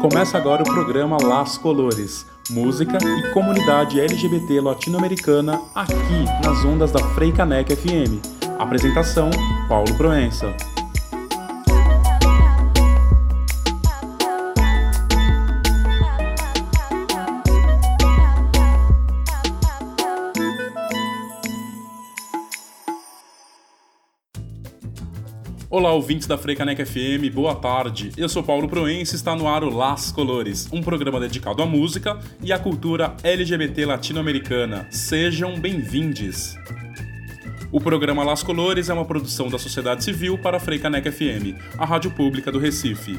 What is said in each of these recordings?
Começa agora o programa Las Colores, música e comunidade LGBT latino-americana aqui nas ondas da Freicaneca FM. Apresentação: Paulo Proença. Olá, ouvintes da Freicaneca FM, boa tarde. Eu sou Paulo Proença e está no ar o Las Colores, um programa dedicado à música e à cultura LGBT latino-americana. Sejam bem-vindos. O programa Las Colores é uma produção da sociedade civil para a Freicaneca FM, a rádio pública do Recife.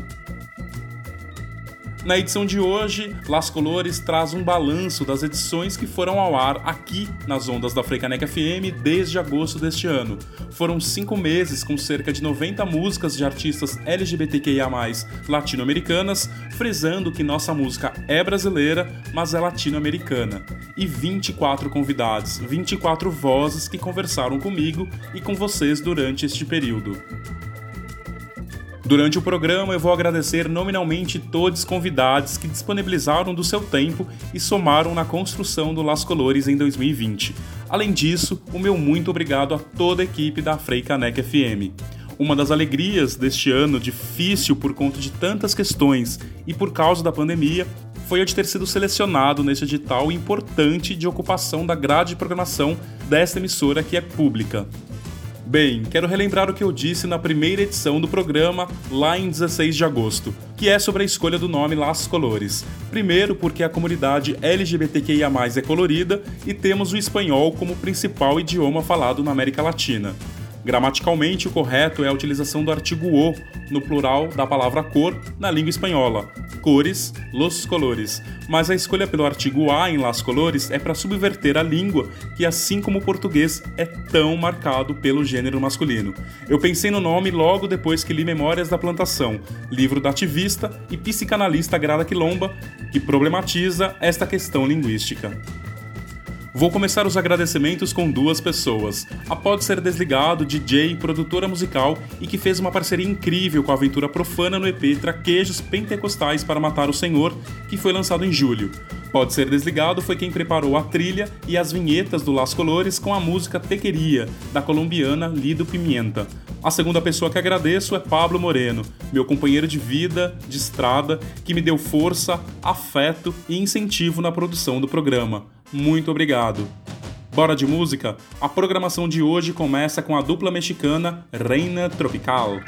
Na edição de hoje, Las Colores traz um balanço das edições que foram ao ar aqui nas ondas da Freicaneca FM desde agosto deste ano. Foram cinco meses com cerca de 90 músicas de artistas LGBTQIA+, latino-americanas, frisando que nossa música é brasileira, mas é latino-americana. E 24 convidados, 24 vozes que conversaram comigo e com vocês durante este período. Durante o programa, eu vou agradecer nominalmente todos os convidados que disponibilizaram do seu tempo e somaram na construção do Las Colores em 2020. Além disso, o meu muito obrigado a toda a equipe da Frei Caneca FM. Uma das alegrias deste ano difícil por conta de tantas questões e por causa da pandemia foi a de ter sido selecionado neste edital importante de ocupação da grade de programação desta emissora que é pública. Bem, quero relembrar o que eu disse na primeira edição do programa, lá em 16 de agosto, que é sobre a escolha do nome Las Colores. Primeiro, porque a comunidade LGBTQIA é colorida e temos o espanhol como principal idioma falado na América Latina. Gramaticalmente, o correto é a utilização do artigo o no plural da palavra cor na língua espanhola, cores, los colores. Mas a escolha pelo artigo a em las colores é para subverter a língua, que assim como o português é tão marcado pelo gênero masculino. Eu pensei no nome logo depois que li Memórias da Plantação, livro da ativista e psicanalista Grada Quilomba, que problematiza esta questão linguística. Vou começar os agradecimentos com duas pessoas. A Pode Ser Desligado, DJ, produtora musical e que fez uma parceria incrível com a aventura profana no EP Traquejos Pentecostais para Matar o Senhor, que foi lançado em julho. Pode Ser Desligado foi quem preparou a trilha e as vinhetas do Las Colores com a música Tequeria, da colombiana Lido Pimienta. A segunda pessoa que agradeço é Pablo Moreno, meu companheiro de vida, de estrada, que me deu força, afeto e incentivo na produção do programa muito obrigado. Bora de música? A programação de hoje começa com a dupla mexicana Reina Tropical.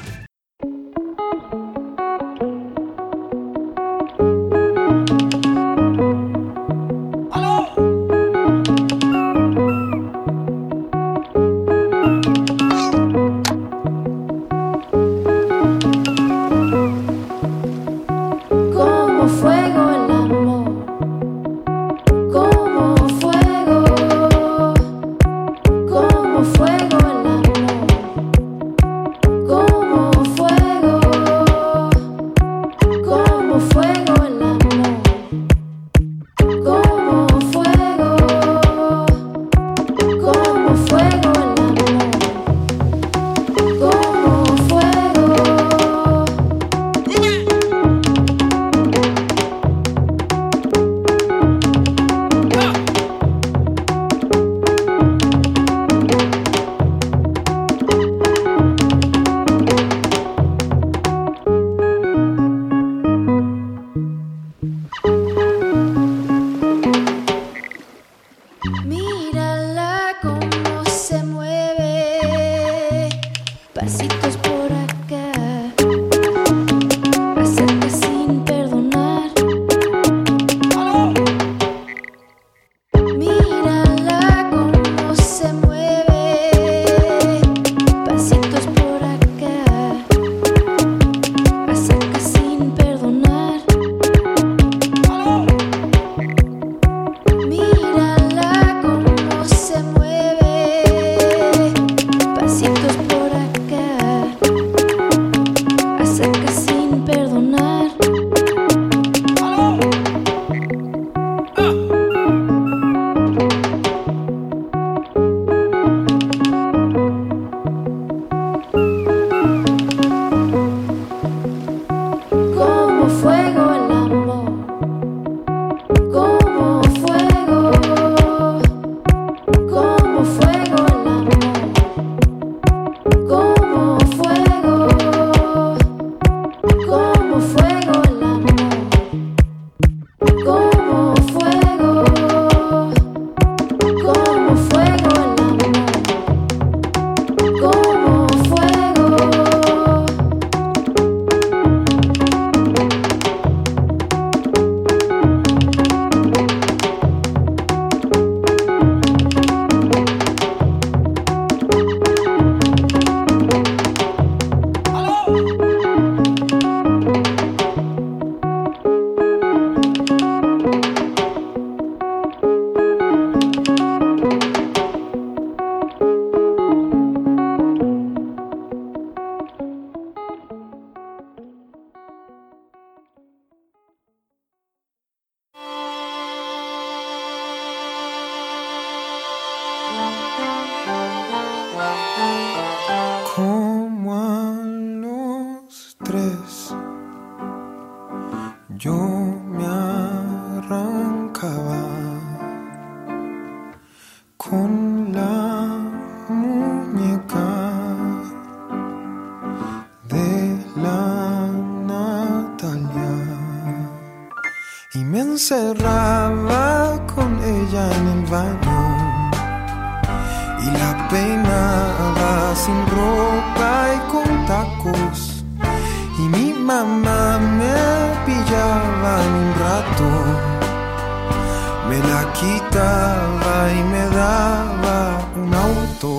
Me la quitaba y me daba un auto.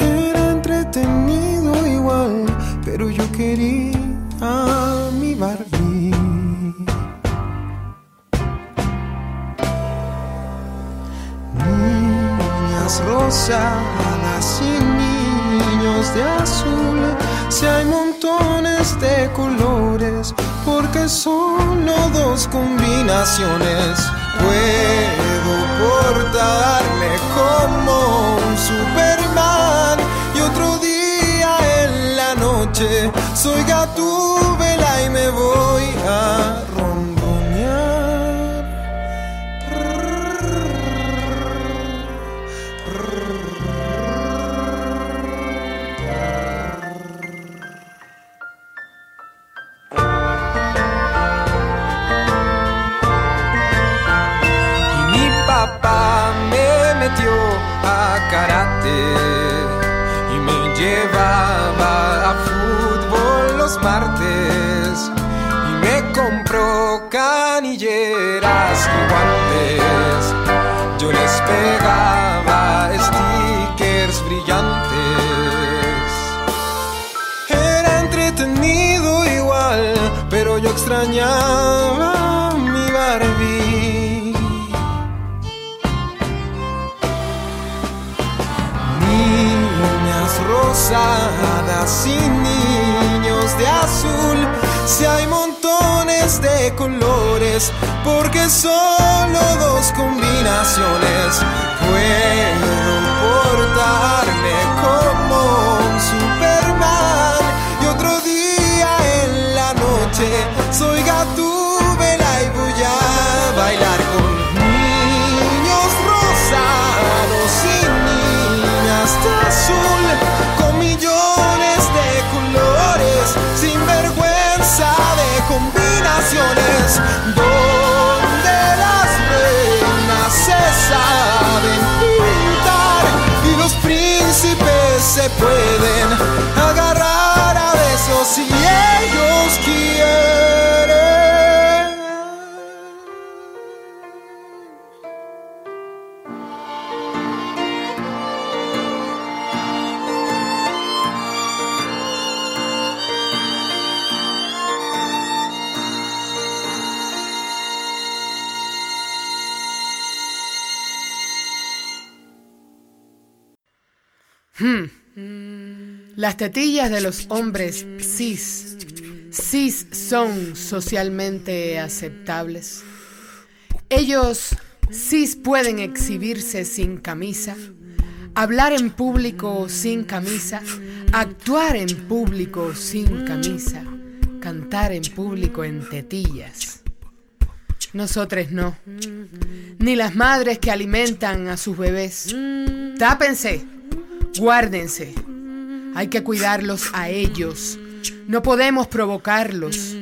Era entretenido igual, pero yo quería a mi Barbie. Niñas rosadas y niños de azul, si hay montones de colores, porque solo dos combinaciones puedo portarme como un Superman. Y otro día en la noche soy gatúbela y me voy a de colores, porque solo dos combinaciones puedo portarme como un Superman. Y otro día en la noche soy gatúbela y voy a bailar Boy, Las tetillas de los hombres cis, cis son socialmente aceptables. Ellos cis pueden exhibirse sin camisa, hablar en público sin camisa, actuar en público sin camisa, cantar en público en tetillas. Nosotros no. Ni las madres que alimentan a sus bebés. Tápense, guárdense. Hay que cuidarlos a ellos. No podemos provocarlos.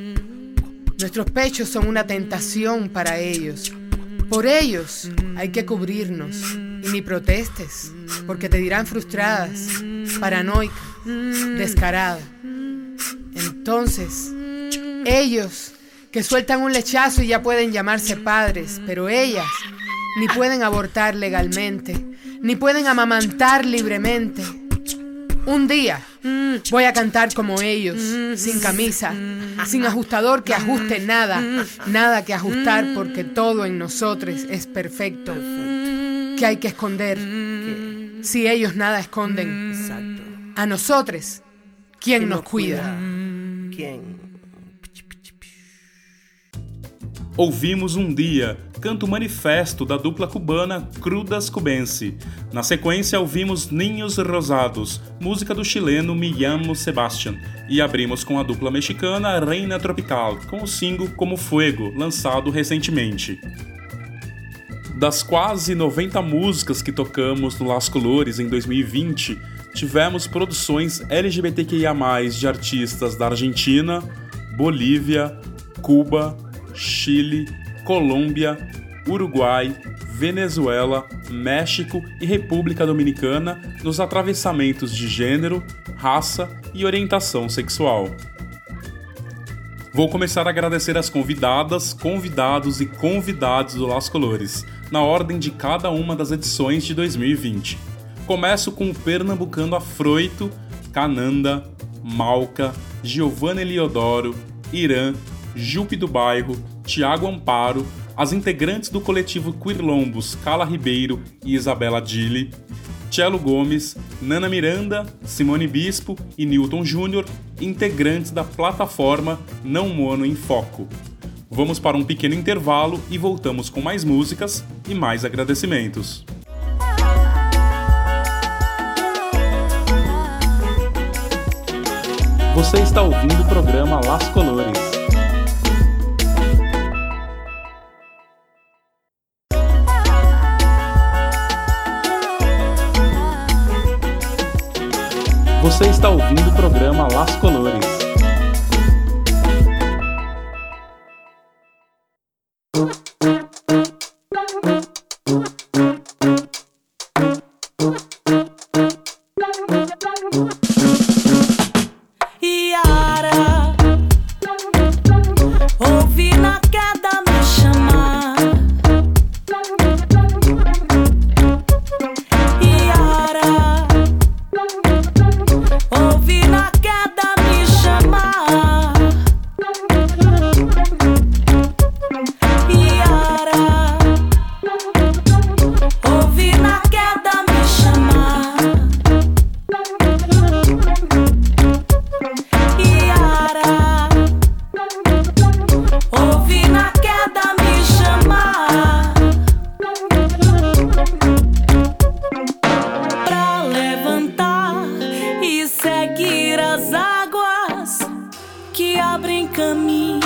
Nuestros pechos son una tentación para ellos. Por ellos hay que cubrirnos. Y ni protestes, porque te dirán frustradas, paranoica, descarada. Entonces, ellos que sueltan un lechazo y ya pueden llamarse padres, pero ellas ni pueden abortar legalmente, ni pueden amamantar libremente. Un día voy a cantar como ellos, sin camisa, sin ajustador que ajuste nada, nada que ajustar porque todo en nosotros es perfecto. Que hay que esconder. Si ellos nada esconden, a nosotros, ¿quién nos cuida? ¿Quién? Ouvimos um dia, canto manifesto da dupla cubana Crudas Cubense. Na sequência, ouvimos Ninhos Rosados, música do chileno Millamo Sebastian. E abrimos com a dupla mexicana Reina Tropical, com o single Como Fuego, lançado recentemente. Das quase 90 músicas que tocamos no Las Colores em 2020, tivemos produções LGBTQIA+, de artistas da Argentina, Bolívia, Cuba, Chile, Colômbia, Uruguai, Venezuela, México e República Dominicana nos atravessamentos de gênero, raça e orientação sexual. Vou começar a agradecer as convidadas, convidados e convidados do Las Colores, na ordem de cada uma das edições de 2020. Começo com o pernambucano Afroito, Cananda, Malca, Giovanna Eliodoro, Irã, Jupe do Bairro, Tiago Amparo, as integrantes do coletivo Quirlombos Cala Ribeiro e Isabela Dille, Cello Gomes, Nana Miranda, Simone Bispo e Newton Júnior, integrantes da plataforma Não Mono em Foco. Vamos para um pequeno intervalo e voltamos com mais músicas e mais agradecimentos. Você está ouvindo o programa Las Colores. Você está ouvindo o programa Las Colores. abrem caminho.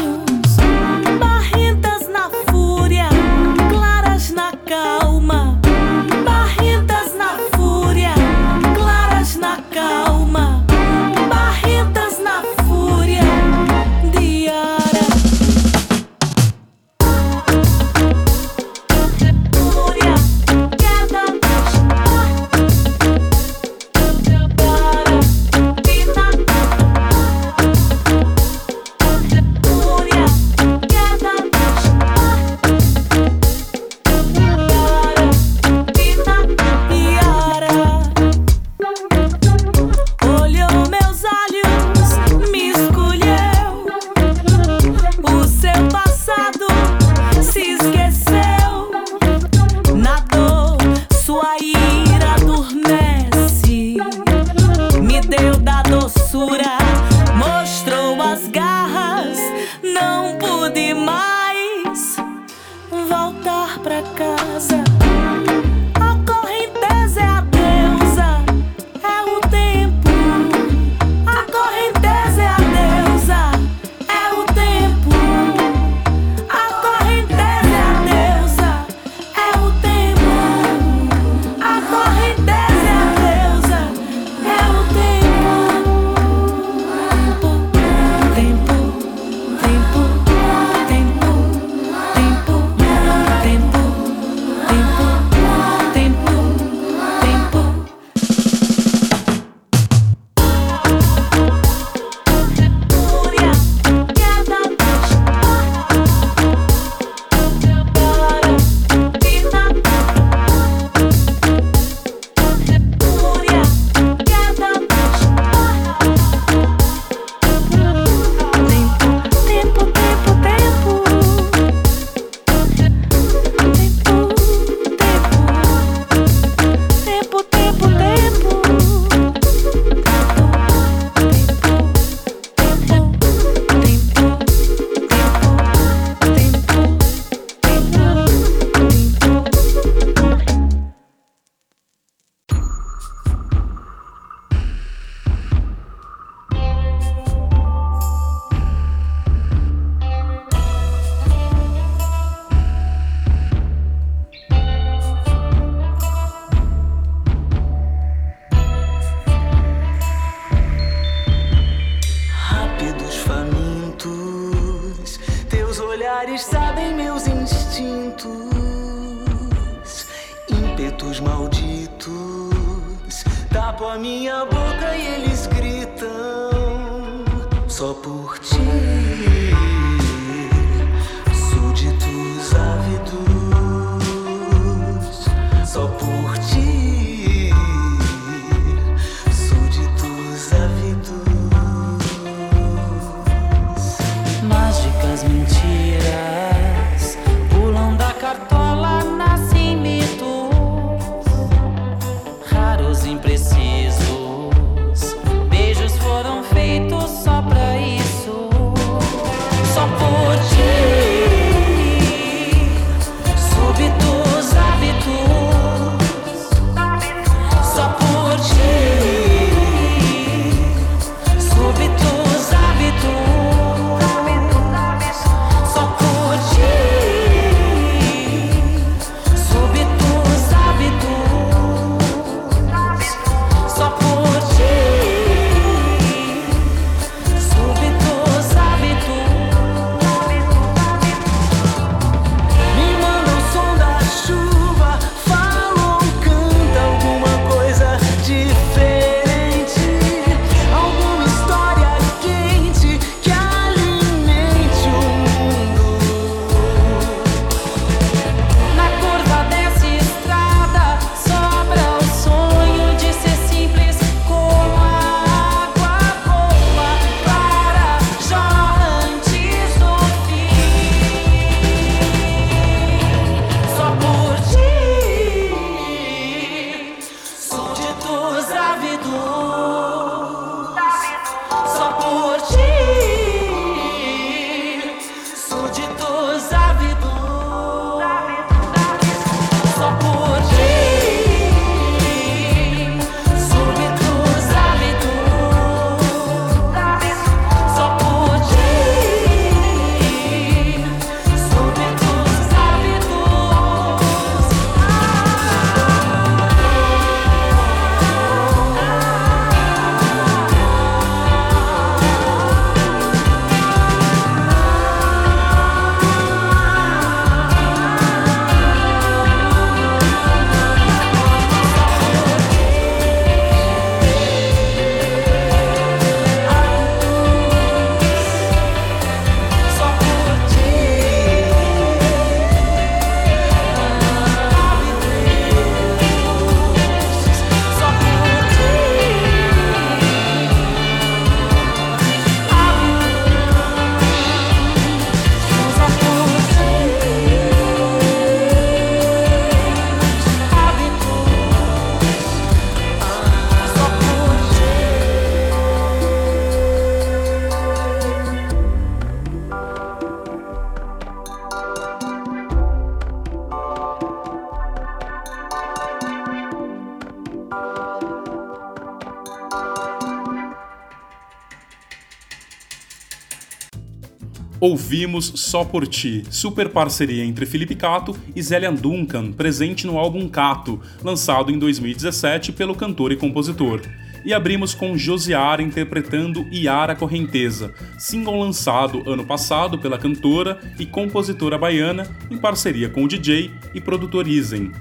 Ouvimos Só Por Ti, super parceria entre Felipe Cato e Zélia Duncan, presente no álbum Cato, lançado em 2017 pelo cantor e compositor. E abrimos com Josiara interpretando Iara Correnteza, single lançado ano passado pela cantora e compositora baiana em parceria com o DJ e produtor Izen.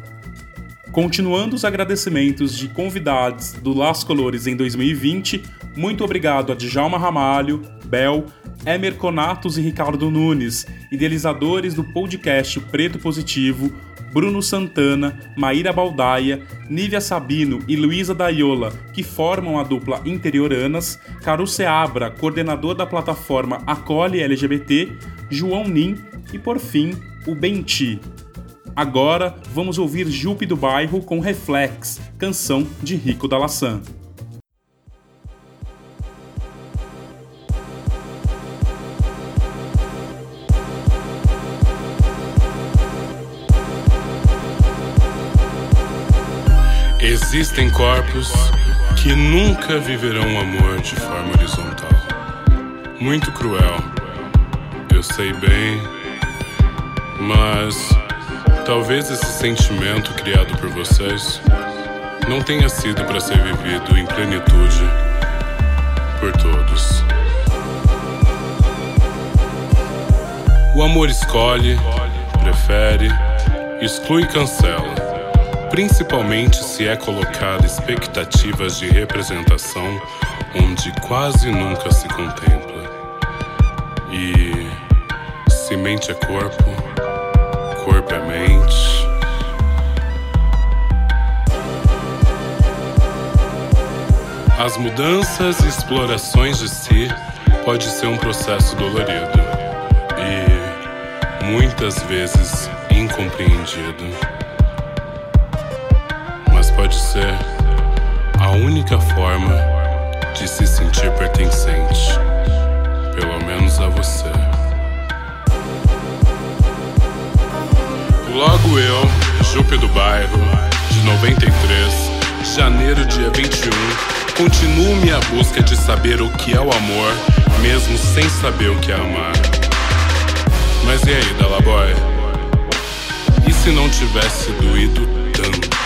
Continuando os agradecimentos de convidados do Las Colores em 2020, muito obrigado a Djalma Ramalho, Bel, Emer Conatos e Ricardo Nunes, idealizadores do podcast Preto Positivo, Bruno Santana, Maíra Baldaia, Nívia Sabino e Luísa Daiola, que formam a dupla Interioranas, Caru Seabra, coordenador da plataforma Acolhe LGBT, João Nin e, por fim, o Benti, Agora vamos ouvir Jupe do Bairro com Reflex, canção de Rico da Laçã. Existem corpos que nunca viverão o amor de forma horizontal. Muito cruel, eu sei bem, mas talvez esse sentimento criado por vocês não tenha sido para ser vivido em plenitude por todos. O amor escolhe, prefere, exclui e cancela principalmente se é colocada expectativas de representação onde quase nunca se contempla. E se mente é corpo, corpo é mente. As mudanças e explorações de si pode ser um processo dolorido e muitas vezes incompreendido. Mas pode ser a única forma de se sentir pertencente, pelo menos a você. Logo eu, Jupe do Bairro, de 93, janeiro, dia 21, continuo minha busca de saber o que é o amor, mesmo sem saber o que é amar. Mas e aí, Dalaboy? E se não tivesse doído tanto?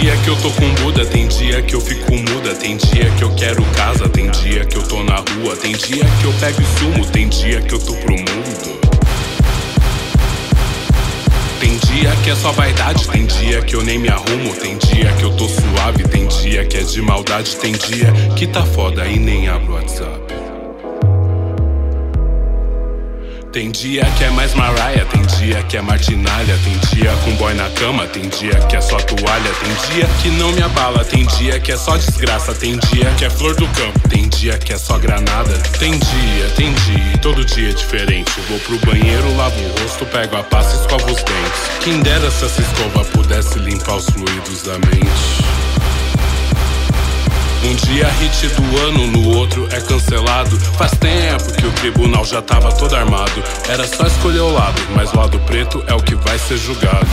Dia que eu tô com Buda, tem dia que eu fico muda, tem dia que eu quero casa, tem dia que eu tô na rua, tem dia que eu pego e sumo, tem dia que eu tô pro mundo. Tem dia que é só vaidade, tem dia que eu nem me arrumo, tem dia que eu tô suave, tem dia que é de maldade, tem dia que tá foda e nem abro WhatsApp. Tem dia que é mais Mariah, tem dia que é martinalha, tem dia com boy na cama, tem dia que é só toalha, tem dia que não me abala, tem dia que é só desgraça, tem dia que é flor do campo, tem dia que é só granada. Tem dia, tem dia, todo dia é diferente. Vou pro banheiro, lavo o rosto, pego a pasta e escovo os dentes. Quem dera se essa escova pudesse limpar os fluidos da mente. Um dia hit do ano, no outro é cancelado. Faz tempo que o tribunal já tava todo armado. Era só escolher o lado, mas o lado preto é o que vai ser julgado.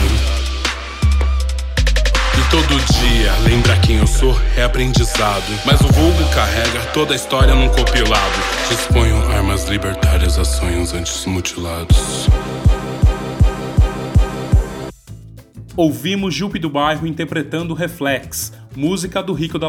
E todo dia, lembrar quem eu sou é aprendizado. Mas o vulgo carrega toda a história num compilado. Disponho armas libertárias a sonhos antes mutilados. Ouvimos Jupe do Bairro interpretando Reflex, música do Rico da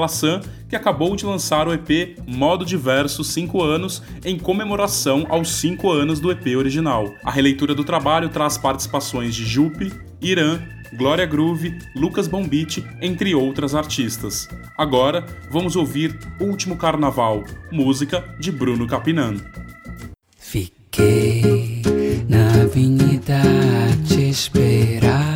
que acabou de lançar o EP Modo Diverso 5 anos, em comemoração aos 5 anos do EP original. A releitura do trabalho traz participações de Jupe, Irã, Glória Groove, Lucas Bombite, entre outras artistas. Agora, vamos ouvir Último Carnaval, música de Bruno Capinan. Fiquei na avenida te esperar.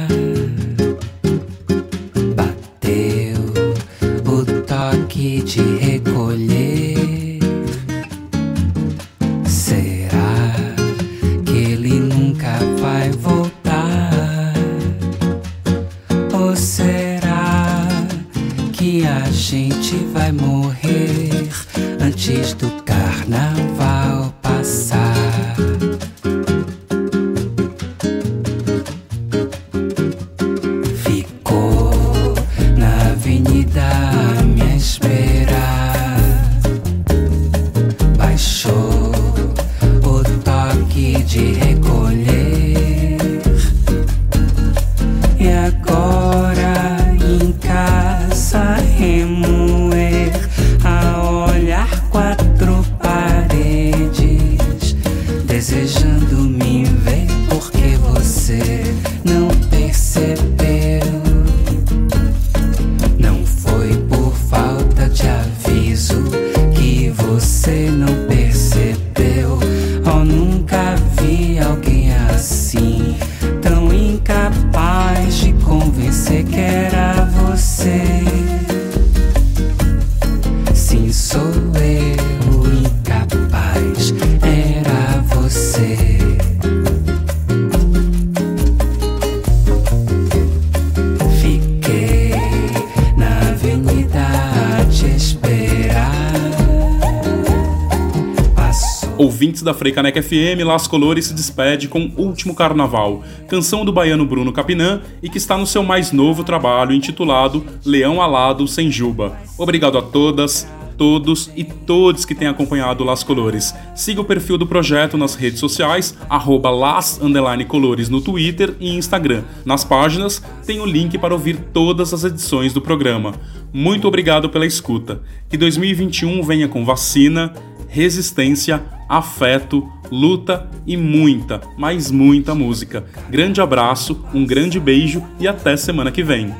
Ouvintes da Freicaneca FM, Las Colores se despede com Último Carnaval, canção do baiano Bruno Capinã e que está no seu mais novo trabalho intitulado Leão Alado Sem Juba. Obrigado a todas, todos e todos que têm acompanhado Las Colores. Siga o perfil do projeto nas redes sociais, arroba las colores no Twitter e Instagram. Nas páginas tem o link para ouvir todas as edições do programa. Muito obrigado pela escuta. Que 2021 venha com vacina, resistência, afeto, luta e muita, mas muita música. Grande abraço, um grande beijo e até semana que vem.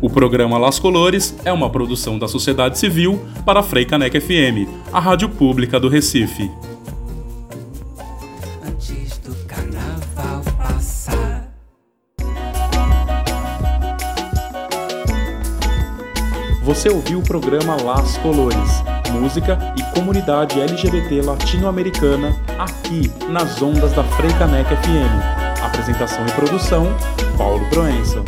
O programa Las Colores é uma produção da sociedade civil para a Frei Caneca FM, a rádio pública do Recife. Antes do carnaval passar. Você ouviu o programa Las Colores, música e comunidade LGBT latino-americana aqui nas ondas da Frei Caneca FM. Apresentação e produção: Paulo Proença.